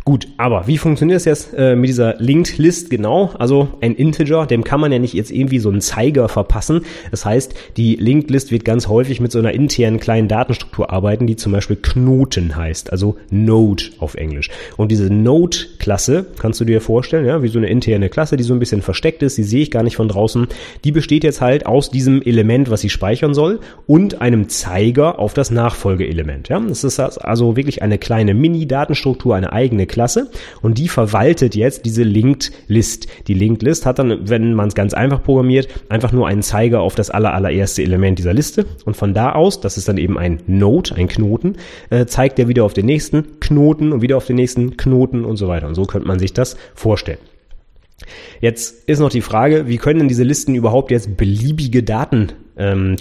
Gut, aber wie funktioniert es jetzt äh, mit dieser Linked List genau? Also ein Integer, dem kann man ja nicht jetzt irgendwie so einen Zeiger verpassen. Das heißt, die Linked List wird ganz häufig mit so einer internen kleinen Datenstruktur arbeiten, die zum Beispiel Knoten heißt, also Node auf Englisch. Und diese Node-Klasse, kannst du dir vorstellen, ja, wie so eine interne Klasse, die so ein bisschen versteckt ist, die sehe ich gar nicht von draußen, die besteht jetzt halt aus diesem Element, was sie speichern soll, und einem Zeiger auf das Nachfolgeelement. Ja, das ist also wirklich eine kleine Mini-Datenstruktur, eine eigene Klasse und die verwaltet jetzt diese Linked List. Die Linked List hat dann, wenn man es ganz einfach programmiert, einfach nur einen Zeiger auf das aller, Element dieser Liste und von da aus, das ist dann eben ein Node, ein Knoten, äh, zeigt er wieder auf den nächsten Knoten und wieder auf den nächsten Knoten und so weiter. Und so könnte man sich das vorstellen. Jetzt ist noch die Frage, wie können denn diese Listen überhaupt jetzt beliebige Daten ähm,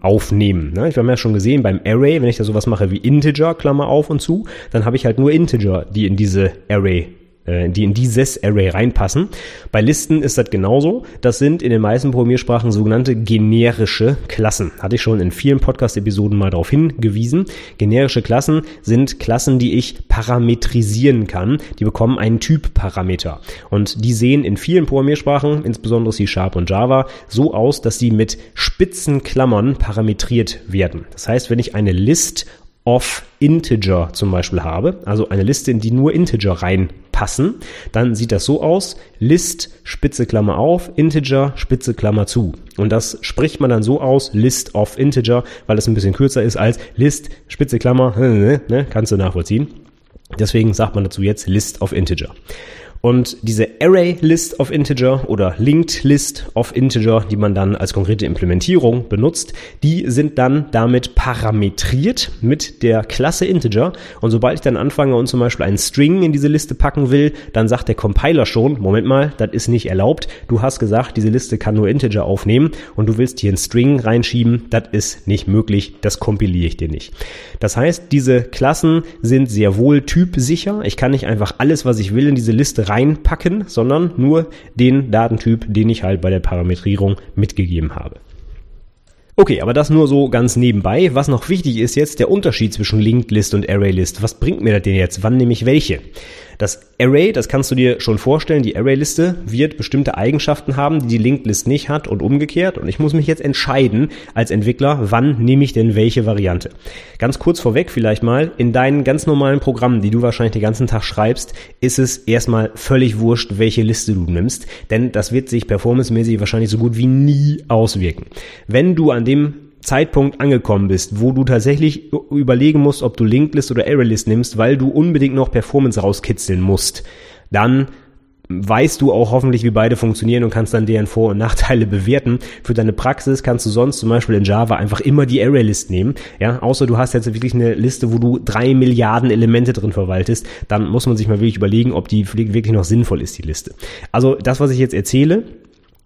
aufnehmen. Ne? Ich habe ja schon gesehen, beim Array, wenn ich da sowas mache wie Integer, Klammer auf und zu, dann habe ich halt nur Integer, die in diese Array äh, die in dieses Array reinpassen. Bei Listen ist das genauso. Das sind in den meisten Programmiersprachen sogenannte generische Klassen. Hatte ich schon in vielen Podcast-Episoden mal darauf hingewiesen. Generische Klassen sind Klassen, die ich parametrisieren kann. Die bekommen einen Typparameter. Und die sehen in vielen Programmiersprachen, insbesondere C Sharp und Java, so aus, dass sie mit spitzen Klammern parametriert werden. Das heißt, wenn ich eine List of Integer zum Beispiel habe, also eine Liste, in die nur Integer reinpassen, dann sieht das so aus, List, Spitze Klammer auf, Integer, Spitze Klammer zu. Und das spricht man dann so aus, List of Integer, weil es ein bisschen kürzer ist als List, Spitze Klammer, (laughs) ne, kannst du nachvollziehen. Deswegen sagt man dazu jetzt List of Integer. Und diese Array List of Integer oder Linked List of Integer, die man dann als konkrete Implementierung benutzt, die sind dann damit parametriert mit der Klasse Integer. Und sobald ich dann anfange und zum Beispiel einen String in diese Liste packen will, dann sagt der Compiler schon, Moment mal, das ist nicht erlaubt. Du hast gesagt, diese Liste kann nur Integer aufnehmen und du willst hier einen String reinschieben. Das ist nicht möglich. Das kompiliere ich dir nicht. Das heißt, diese Klassen sind sehr wohl typsicher. Ich kann nicht einfach alles, was ich will, in diese Liste reinpacken, sondern nur den Datentyp, den ich halt bei der Parametrierung mitgegeben habe. Okay, aber das nur so ganz nebenbei. Was noch wichtig ist jetzt, der Unterschied zwischen Linked List und Array List. Was bringt mir das denn jetzt? Wann nehme ich welche? Das Array, das kannst du dir schon vorstellen, die Array-Liste wird bestimmte Eigenschaften haben, die die Linked List nicht hat und umgekehrt. Und ich muss mich jetzt entscheiden als Entwickler, wann nehme ich denn welche Variante. Ganz kurz vorweg vielleicht mal, in deinen ganz normalen Programmen, die du wahrscheinlich den ganzen Tag schreibst, ist es erstmal völlig wurscht, welche Liste du nimmst, denn das wird sich performancemäßig wahrscheinlich so gut wie nie auswirken. Wenn du an dem Zeitpunkt angekommen bist, wo du tatsächlich überlegen musst, ob du Linklist oder ArrayList nimmst, weil du unbedingt noch Performance rauskitzeln musst, dann weißt du auch hoffentlich, wie beide funktionieren und kannst dann deren Vor- und Nachteile (laughs) bewerten. Für deine Praxis kannst du sonst zum Beispiel in Java einfach immer die Array-List nehmen. Ja, außer du hast jetzt wirklich eine Liste, wo du drei Milliarden Elemente drin verwaltest, dann muss man sich mal wirklich überlegen, ob die wirklich noch sinnvoll ist, die Liste. Also das, was ich jetzt erzähle,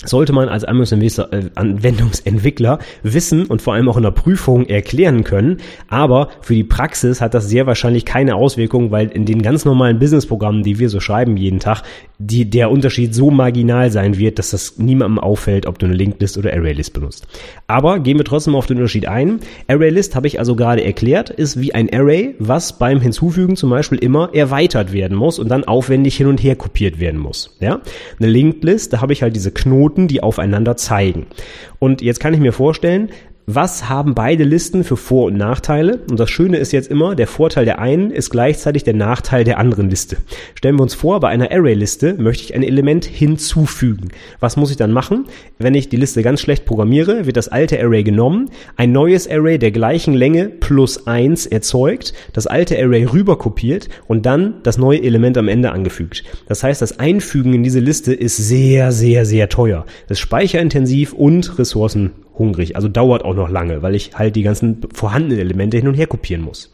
sollte man als äh, Anwendungsentwickler wissen und vor allem auch in der Prüfung erklären können. Aber für die Praxis hat das sehr wahrscheinlich keine Auswirkung, weil in den ganz normalen Businessprogrammen, die wir so schreiben jeden Tag, die, der Unterschied so marginal sein wird, dass das niemandem auffällt, ob du eine Linked oder ArrayList benutzt. Aber gehen wir trotzdem auf den Unterschied ein. ArrayList habe ich also gerade erklärt, ist wie ein Array, was beim Hinzufügen zum Beispiel immer erweitert werden muss und dann aufwendig hin und her kopiert werden muss. Ja? Eine Linked da habe ich halt diese Knoten Knoten, die aufeinander zeigen. Und jetzt kann ich mir vorstellen, was haben beide Listen für Vor- und Nachteile? Und das Schöne ist jetzt immer, der Vorteil der einen ist gleichzeitig der Nachteil der anderen Liste. Stellen wir uns vor, bei einer Array-Liste möchte ich ein Element hinzufügen. Was muss ich dann machen? Wenn ich die Liste ganz schlecht programmiere, wird das alte Array genommen, ein neues Array der gleichen Länge plus eins erzeugt, das alte Array rüberkopiert und dann das neue Element am Ende angefügt. Das heißt, das Einfügen in diese Liste ist sehr, sehr, sehr teuer. Das ist speicherintensiv und ressourcen hungrig. Also dauert auch noch lange, weil ich halt die ganzen vorhandenen Elemente hin und her kopieren muss.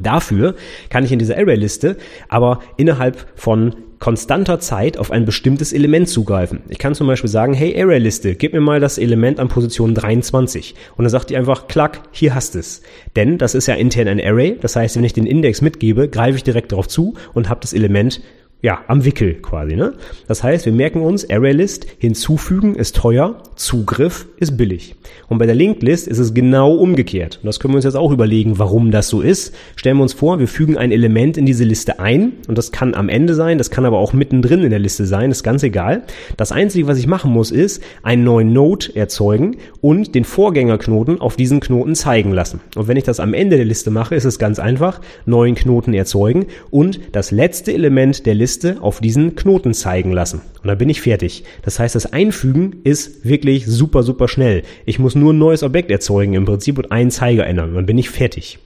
Dafür kann ich in dieser Array-Liste aber innerhalb von konstanter Zeit auf ein bestimmtes Element zugreifen. Ich kann zum Beispiel sagen, hey Array-Liste, gib mir mal das Element an Position 23. Und dann sagt die einfach, klack, hier hast es. Denn das ist ja intern ein Array. Das heißt, wenn ich den Index mitgebe, greife ich direkt darauf zu und habe das Element ja, am Wickel quasi. Ne? Das heißt, wir merken uns, ArrayList hinzufügen ist teuer, Zugriff ist billig. Und bei der Linked List ist es genau umgekehrt. Und das können wir uns jetzt auch überlegen, warum das so ist. Stellen wir uns vor, wir fügen ein Element in diese Liste ein und das kann am Ende sein, das kann aber auch mittendrin in der Liste sein, ist ganz egal. Das Einzige, was ich machen muss, ist einen neuen Node erzeugen und den Vorgängerknoten auf diesen Knoten zeigen lassen. Und wenn ich das am Ende der Liste mache, ist es ganz einfach, neuen Knoten erzeugen und das letzte Element der Liste Liste auf diesen Knoten zeigen lassen. Und dann bin ich fertig. Das heißt, das Einfügen ist wirklich super, super schnell. Ich muss nur ein neues Objekt erzeugen im Prinzip und einen Zeiger ändern. Und dann bin ich fertig.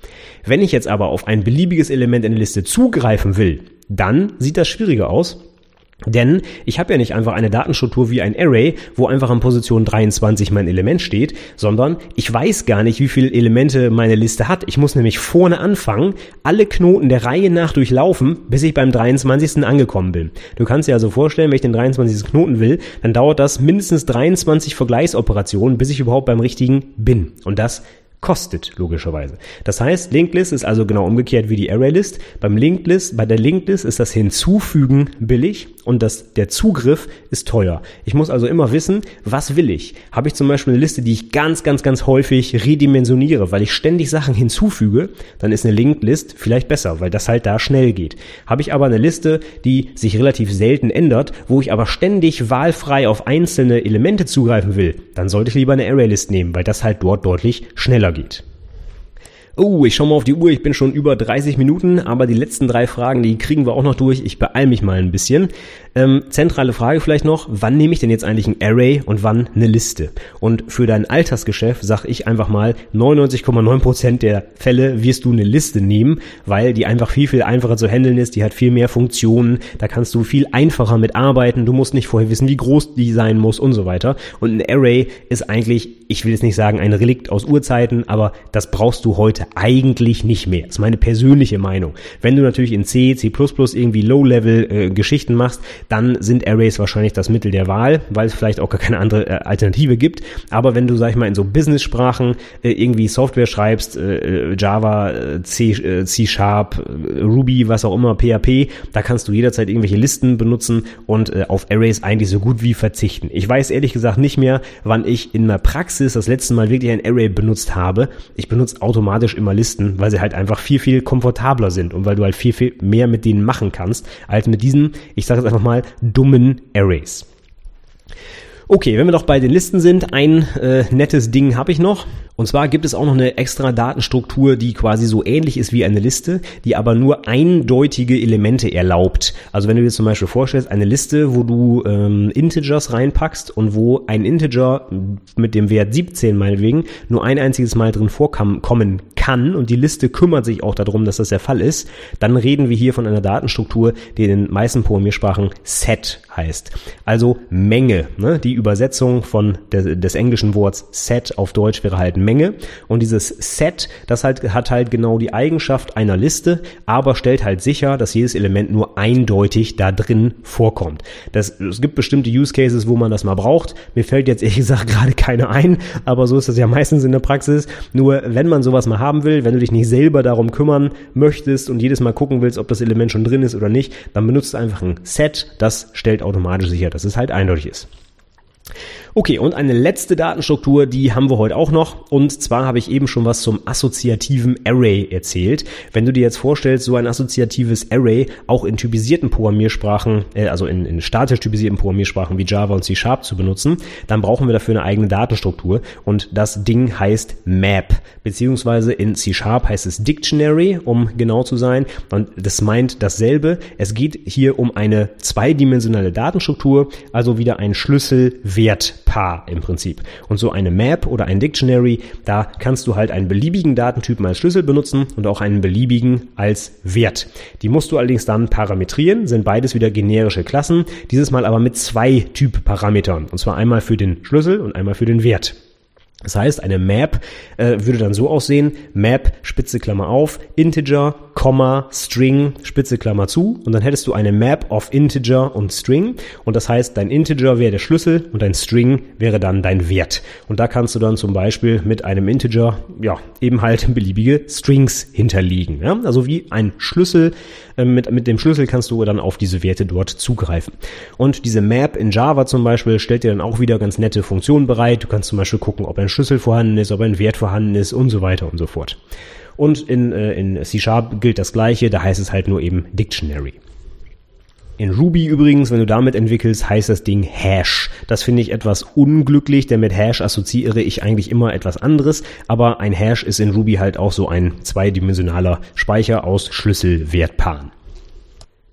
Wenn ich jetzt aber auf ein beliebiges Element in der Liste zugreifen will, dann sieht das schwieriger aus denn ich habe ja nicht einfach eine Datenstruktur wie ein Array, wo einfach an Position 23 mein Element steht, sondern ich weiß gar nicht, wie viele Elemente meine Liste hat. Ich muss nämlich vorne anfangen, alle Knoten der Reihe nach durchlaufen, bis ich beim 23. angekommen bin. Du kannst dir also vorstellen, wenn ich den 23. Knoten will, dann dauert das mindestens 23 Vergleichsoperationen, bis ich überhaupt beim richtigen bin. Und das kostet, logischerweise. Das heißt, Linked List ist also genau umgekehrt wie die ArrayList. Beim Linked List, bei der Linked List ist das Hinzufügen billig und das, der Zugriff ist teuer. Ich muss also immer wissen, was will ich? Habe ich zum Beispiel eine Liste, die ich ganz, ganz, ganz häufig redimensioniere, weil ich ständig Sachen hinzufüge, dann ist eine Linked List vielleicht besser, weil das halt da schnell geht. Habe ich aber eine Liste, die sich relativ selten ändert, wo ich aber ständig wahlfrei auf einzelne Elemente zugreifen will, dann sollte ich lieber eine ArrayList nehmen, weil das halt dort deutlich schneller geht. Oh, ich schau mal auf die Uhr, ich bin schon über 30 Minuten, aber die letzten drei Fragen, die kriegen wir auch noch durch. Ich beeil mich mal ein bisschen. Ähm, zentrale Frage vielleicht noch, wann nehme ich denn jetzt eigentlich ein Array und wann eine Liste? Und für dein Altersgeschäft sag ich einfach mal, 99,9% der Fälle wirst du eine Liste nehmen, weil die einfach viel, viel einfacher zu handeln ist, die hat viel mehr Funktionen, da kannst du viel einfacher mit arbeiten, du musst nicht vorher wissen, wie groß die sein muss und so weiter. Und ein Array ist eigentlich, ich will jetzt nicht sagen ein Relikt aus Urzeiten, aber das brauchst du heute heute eigentlich nicht mehr. Das ist meine persönliche Meinung. Wenn du natürlich in C, C++ irgendwie Low-Level äh, machst, dann sind Arrays wahrscheinlich das Mittel der Wahl, weil es vielleicht auch gar keine andere äh, Alternative gibt. Aber wenn du, sag ich mal, in so Business-Sprachen äh, irgendwie Software schreibst, äh, Java, äh, C, äh, C Sharp, Ruby, was auch immer, PHP, da kannst du jederzeit irgendwelche Listen benutzen und äh, auf Arrays eigentlich so gut wie verzichten. Ich weiß ehrlich gesagt nicht mehr, wann ich in der Praxis das letzte Mal wirklich ein Array benutzt habe. Ich benutze automatisch immer Listen, weil sie halt einfach viel, viel komfortabler sind und weil du halt viel, viel mehr mit denen machen kannst, als mit diesen, ich sage jetzt einfach mal, dummen Arrays. Okay, wenn wir doch bei den Listen sind, ein äh, nettes Ding habe ich noch. Und zwar gibt es auch noch eine extra Datenstruktur, die quasi so ähnlich ist wie eine Liste, die aber nur eindeutige Elemente erlaubt. Also wenn du dir zum Beispiel vorstellst, eine Liste, wo du ähm, Integers reinpackst und wo ein Integer mit dem Wert 17 meinetwegen nur ein einziges Mal drin vorkommen kann und die Liste kümmert sich auch darum, dass das der Fall ist, dann reden wir hier von einer Datenstruktur, die in den meisten Programmiersprachen Set heißt. Also Menge. Ne? Die Übersetzung von der, des englischen Worts Set auf Deutsch wäre halt Menge. Und dieses Set, das halt, hat halt genau die Eigenschaft einer Liste, aber stellt halt sicher, dass jedes Element nur eindeutig da drin vorkommt. Das, es gibt bestimmte Use Cases, wo man das mal braucht. Mir fällt jetzt ehrlich gesagt (laughs) gerade keine ein, aber so ist das ja meistens in der Praxis. Nur wenn man sowas mal haben will, wenn du dich nicht selber darum kümmern möchtest und jedes Mal gucken willst, ob das Element schon drin ist oder nicht, dann benutzt einfach ein Set, das stellt automatisch sicher, dass es halt eindeutig ist. Okay, und eine letzte Datenstruktur, die haben wir heute auch noch. Und zwar habe ich eben schon was zum assoziativen Array erzählt. Wenn du dir jetzt vorstellst, so ein assoziatives Array auch in typisierten Programmiersprachen, äh, also in, in statisch typisierten Programmiersprachen wie Java und C Sharp zu benutzen, dann brauchen wir dafür eine eigene Datenstruktur. Und das Ding heißt Map, beziehungsweise in C Sharp heißt es Dictionary, um genau zu sein. Und das meint dasselbe. Es geht hier um eine zweidimensionale Datenstruktur, also wieder ein Schlüsselwert Paar im Prinzip. Und so eine Map oder ein Dictionary, da kannst du halt einen beliebigen Datentypen als Schlüssel benutzen und auch einen beliebigen als Wert. Die musst du allerdings dann parametrieren, sind beides wieder generische Klassen, dieses Mal aber mit zwei Typparametern. Und zwar einmal für den Schlüssel und einmal für den Wert. Das heißt, eine Map äh, würde dann so aussehen, Map, Spitze Klammer auf, Integer, Komma, String, Spitze Klammer zu und dann hättest du eine Map of Integer und String und das heißt, dein Integer wäre der Schlüssel und dein String wäre dann dein Wert. Und da kannst du dann zum Beispiel mit einem Integer, ja, eben halt beliebige Strings hinterlegen. Ja? Also wie ein Schlüssel, mit, mit dem Schlüssel kannst du dann auf diese Werte dort zugreifen. Und diese Map in Java zum Beispiel stellt dir dann auch wieder ganz nette Funktionen bereit. Du kannst zum Beispiel gucken, ob ein Schlüssel vorhanden ist, ob ein Wert vorhanden ist und so weiter und so fort. Und in, äh, in C-Sharp gilt das gleiche, da heißt es halt nur eben Dictionary. In Ruby übrigens, wenn du damit entwickelst, heißt das Ding Hash. Das finde ich etwas unglücklich, denn mit Hash assoziiere ich eigentlich immer etwas anderes, aber ein Hash ist in Ruby halt auch so ein zweidimensionaler Speicher aus Schlüsselwertpaaren.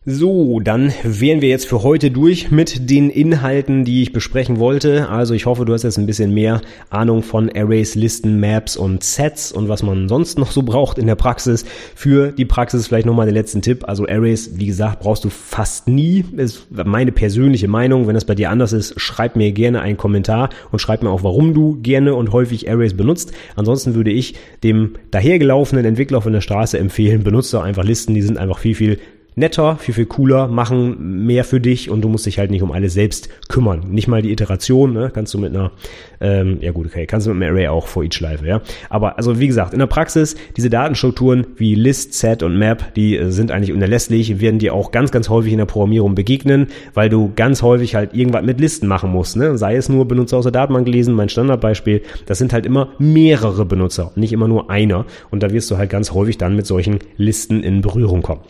So, dann wären wir jetzt für heute durch mit den Inhalten, die ich besprechen wollte. Also ich hoffe, du hast jetzt ein bisschen mehr Ahnung von Arrays, Listen, Maps und Sets und was man sonst noch so braucht in der Praxis. Für die Praxis vielleicht nochmal den letzten Tipp. Also Arrays, wie gesagt, brauchst du fast nie. Ist meine persönliche Meinung. Wenn das bei dir anders ist, schreib mir gerne einen Kommentar und schreib mir auch, warum du gerne und häufig Arrays benutzt. Ansonsten würde ich dem dahergelaufenen Entwickler von der Straße empfehlen, benutze einfach Listen. Die sind einfach viel, viel netter, viel, viel cooler, machen mehr für dich und du musst dich halt nicht um alles selbst kümmern. Nicht mal die Iteration, ne? kannst du mit einer, ähm, ja gut, okay, kannst du mit einem Array auch vor each Schleife, ja. Aber also wie gesagt, in der Praxis, diese Datenstrukturen wie List, Set und Map, die äh, sind eigentlich unerlässlich, werden dir auch ganz, ganz häufig in der Programmierung begegnen, weil du ganz häufig halt irgendwas mit Listen machen musst, ne? Sei es nur Benutzer aus der Datenbank lesen, mein Standardbeispiel, das sind halt immer mehrere Benutzer, nicht immer nur einer. Und da wirst du halt ganz häufig dann mit solchen Listen in Berührung kommen.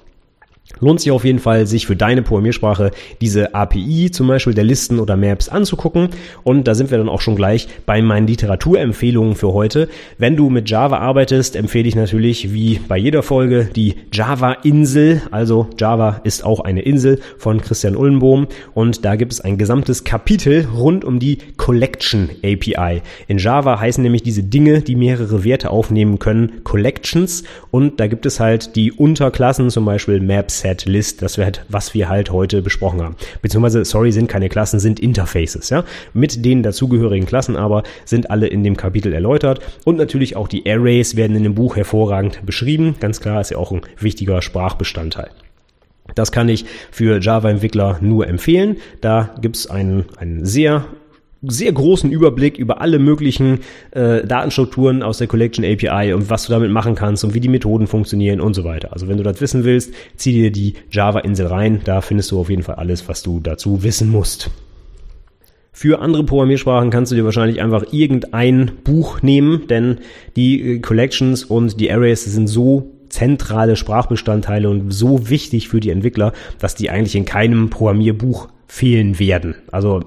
Lohnt sich auf jeden Fall, sich für deine Programmiersprache diese API zum Beispiel der Listen oder Maps anzugucken. Und da sind wir dann auch schon gleich bei meinen Literaturempfehlungen für heute. Wenn du mit Java arbeitest, empfehle ich natürlich wie bei jeder Folge die Java-Insel. Also Java ist auch eine Insel von Christian Ullenbohm. Und da gibt es ein gesamtes Kapitel rund um die Collection API. In Java heißen nämlich diese Dinge, die mehrere Werte aufnehmen können, Collections. Und da gibt es halt die Unterklassen, zum Beispiel Maps Set-List, das wird, was wir halt heute besprochen haben. Beziehungsweise, sorry, sind keine Klassen, sind Interfaces, ja. Mit den dazugehörigen Klassen aber sind alle in dem Kapitel erläutert und natürlich auch die Arrays werden in dem Buch hervorragend beschrieben. Ganz klar, ist ja auch ein wichtiger Sprachbestandteil. Das kann ich für Java-Entwickler nur empfehlen. Da gibt's einen, einen sehr sehr großen Überblick über alle möglichen äh, Datenstrukturen aus der Collection API und was du damit machen kannst und wie die Methoden funktionieren und so weiter. Also wenn du das wissen willst, zieh dir die Java-Insel rein. Da findest du auf jeden Fall alles, was du dazu wissen musst. Für andere Programmiersprachen kannst du dir wahrscheinlich einfach irgendein Buch nehmen, denn die äh, Collections und die Arrays sind so zentrale Sprachbestandteile und so wichtig für die Entwickler, dass die eigentlich in keinem Programmierbuch fehlen werden. Also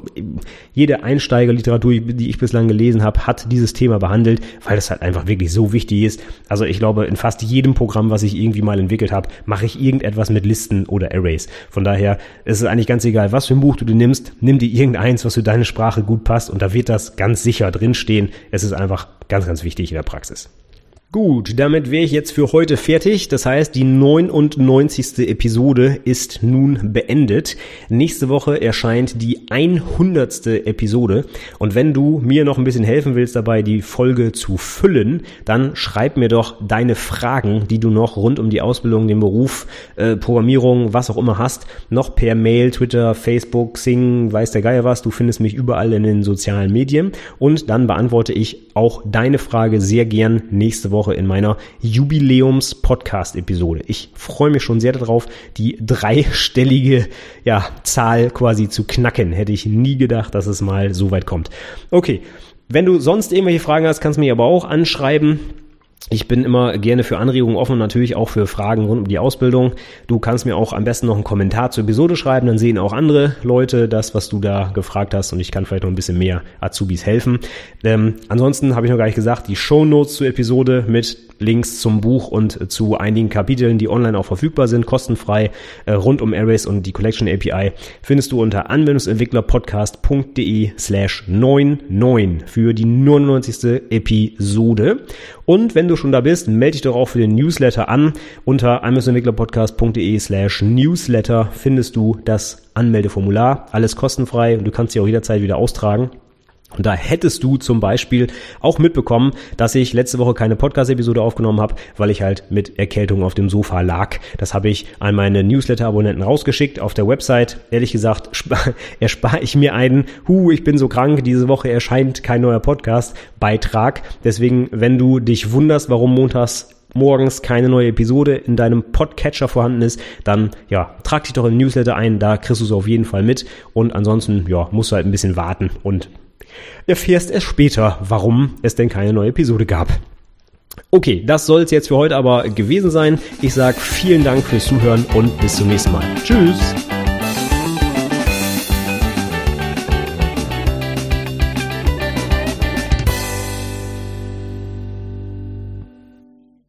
jede Einsteigerliteratur, die ich bislang gelesen habe, hat dieses Thema behandelt, weil das halt einfach wirklich so wichtig ist. Also ich glaube, in fast jedem Programm, was ich irgendwie mal entwickelt habe, mache ich irgendetwas mit Listen oder Arrays. Von daher ist es eigentlich ganz egal, was für ein Buch du dir nimmst, nimm dir irgendeins, was für deine Sprache gut passt und da wird das ganz sicher drinstehen. Es ist einfach ganz, ganz wichtig in der Praxis. Gut, damit wäre ich jetzt für heute fertig. Das heißt, die 99. Episode ist nun beendet. Nächste Woche erscheint die 100. Episode. Und wenn du mir noch ein bisschen helfen willst dabei, die Folge zu füllen, dann schreib mir doch deine Fragen, die du noch rund um die Ausbildung, den Beruf, äh, Programmierung, was auch immer hast, noch per Mail, Twitter, Facebook, Sing, weiß der Geier was. Du findest mich überall in den sozialen Medien. Und dann beantworte ich auch deine Frage sehr gern nächste Woche Woche in meiner Jubiläums-Podcast-Episode. Ich freue mich schon sehr darauf, die dreistellige ja, Zahl quasi zu knacken. Hätte ich nie gedacht, dass es mal so weit kommt. Okay, wenn du sonst irgendwelche Fragen hast, kannst du mich aber auch anschreiben. Ich bin immer gerne für Anregungen offen und natürlich auch für Fragen rund um die Ausbildung. Du kannst mir auch am besten noch einen Kommentar zur Episode schreiben, dann sehen auch andere Leute das, was du da gefragt hast und ich kann vielleicht noch ein bisschen mehr Azubis helfen. Ähm, ansonsten habe ich noch gar nicht gesagt, die Show Notes zur Episode mit Links zum Buch und zu einigen Kapiteln, die online auch verfügbar sind, kostenfrei, äh, rund um Arrays und die Collection API, findest du unter anwendungsentwicklerpodcast.de slash 99 für die 99. Episode. Und wenn du schon da bist, melde dich doch auch für den Newsletter an. Unter anwendungsentwicklerpodcast.de slash newsletter findest du das Anmeldeformular. Alles kostenfrei und du kannst sie auch jederzeit wieder austragen. Und da hättest du zum Beispiel auch mitbekommen, dass ich letzte Woche keine Podcast-Episode aufgenommen habe, weil ich halt mit Erkältung auf dem Sofa lag. Das habe ich an meine Newsletter-Abonnenten rausgeschickt auf der Website. Ehrlich gesagt, (laughs) erspare ich mir einen, hu, ich bin so krank, diese Woche erscheint kein neuer Podcast-Beitrag. Deswegen, wenn du dich wunderst, warum montags morgens keine neue Episode in deinem Podcatcher vorhanden ist, dann ja, trag dich doch in den Newsletter ein, da kriegst du es auf jeden Fall mit und ansonsten ja, musst du halt ein bisschen warten und erfährst erst später, warum es denn keine neue Episode gab. Okay, das soll es jetzt für heute aber gewesen sein. Ich sage vielen Dank fürs Zuhören und bis zum nächsten Mal. Tschüss!